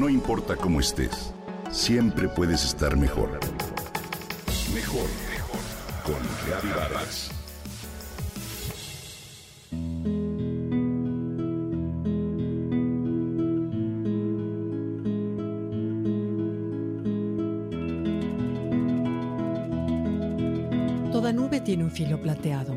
No importa cómo estés, siempre puedes estar mejor. Mejor, mejor. Con Vargas. Toda nube tiene un filo plateado.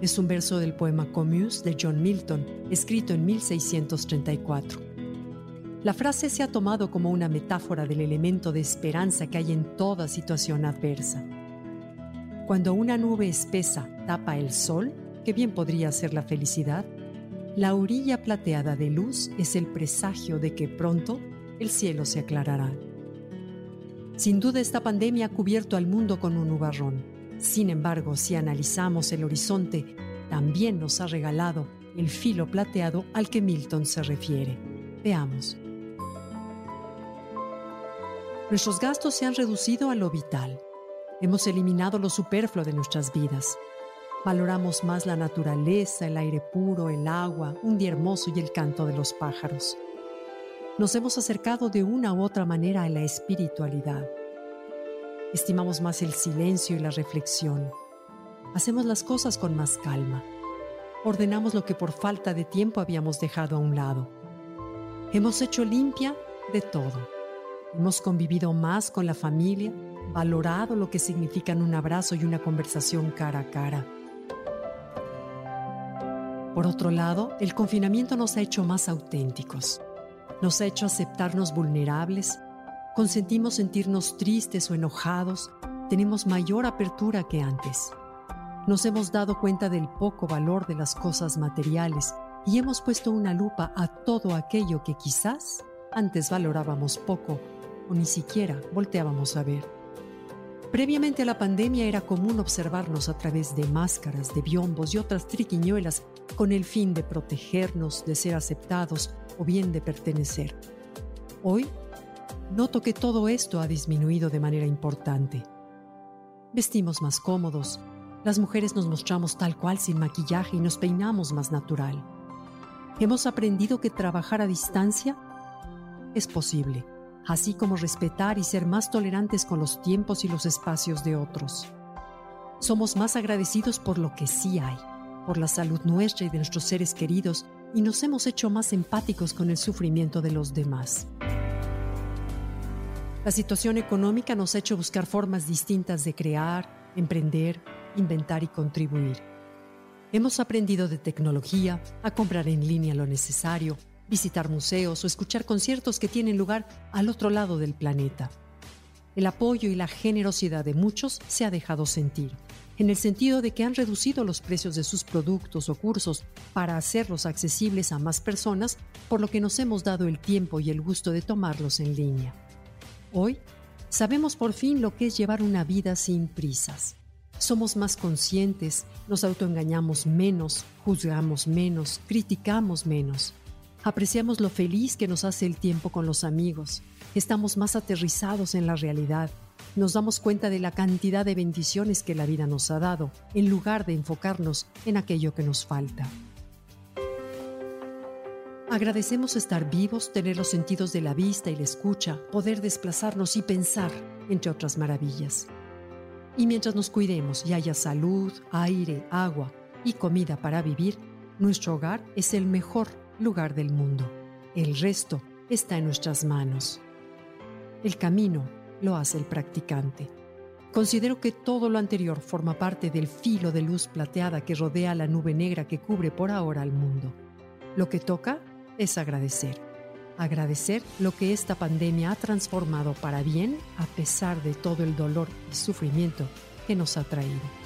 Es un verso del poema Commuse de John Milton, escrito en 1634. La frase se ha tomado como una metáfora del elemento de esperanza que hay en toda situación adversa. Cuando una nube espesa tapa el sol, que bien podría ser la felicidad, la orilla plateada de luz es el presagio de que pronto el cielo se aclarará. Sin duda esta pandemia ha cubierto al mundo con un nubarrón. Sin embargo, si analizamos el horizonte, también nos ha regalado el filo plateado al que Milton se refiere. Veamos. Nuestros gastos se han reducido a lo vital. Hemos eliminado lo superfluo de nuestras vidas. Valoramos más la naturaleza, el aire puro, el agua, un día hermoso y el canto de los pájaros. Nos hemos acercado de una u otra manera a la espiritualidad. Estimamos más el silencio y la reflexión. Hacemos las cosas con más calma. Ordenamos lo que por falta de tiempo habíamos dejado a un lado. Hemos hecho limpia de todo Hemos convivido más con la familia, valorado lo que significan un abrazo y una conversación cara a cara. Por otro lado, el confinamiento nos ha hecho más auténticos. Nos ha hecho aceptarnos vulnerables, consentimos sentirnos tristes o enojados, tenemos mayor apertura que antes. Nos hemos dado cuenta del poco valor de las cosas materiales y hemos puesto una lupa a todo aquello que quizás antes valorábamos poco o ni siquiera volteábamos a ver. Previamente a la pandemia era común observarnos a través de máscaras, de biombos y otras triquiñuelas con el fin de protegernos, de ser aceptados o bien de pertenecer. Hoy noto que todo esto ha disminuido de manera importante. Vestimos más cómodos, las mujeres nos mostramos tal cual sin maquillaje y nos peinamos más natural. Hemos aprendido que trabajar a distancia es posible así como respetar y ser más tolerantes con los tiempos y los espacios de otros. Somos más agradecidos por lo que sí hay, por la salud nuestra y de nuestros seres queridos, y nos hemos hecho más empáticos con el sufrimiento de los demás. La situación económica nos ha hecho buscar formas distintas de crear, emprender, inventar y contribuir. Hemos aprendido de tecnología, a comprar en línea lo necesario, visitar museos o escuchar conciertos que tienen lugar al otro lado del planeta. El apoyo y la generosidad de muchos se ha dejado sentir, en el sentido de que han reducido los precios de sus productos o cursos para hacerlos accesibles a más personas, por lo que nos hemos dado el tiempo y el gusto de tomarlos en línea. Hoy, sabemos por fin lo que es llevar una vida sin prisas. Somos más conscientes, nos autoengañamos menos, juzgamos menos, criticamos menos Apreciamos lo feliz que nos hace el tiempo con los amigos. Estamos más aterrizados en la realidad. Nos damos cuenta de la cantidad de bendiciones que la vida nos ha dado, en lugar de enfocarnos en aquello que nos falta. Agradecemos estar vivos, tener los sentidos de la vista y la escucha, poder desplazarnos y pensar, entre otras maravillas. Y mientras nos cuidemos y haya salud, aire, agua y comida para vivir, nuestro hogar es el mejor lugar del mundo. El resto está en nuestras manos. El camino lo hace el practicante. Considero que todo lo anterior forma parte del filo de luz plateada que rodea la nube negra que cubre por ahora al mundo. Lo que toca es agradecer. Agradecer lo que esta pandemia ha transformado para bien a pesar de todo el dolor y sufrimiento que nos ha traído.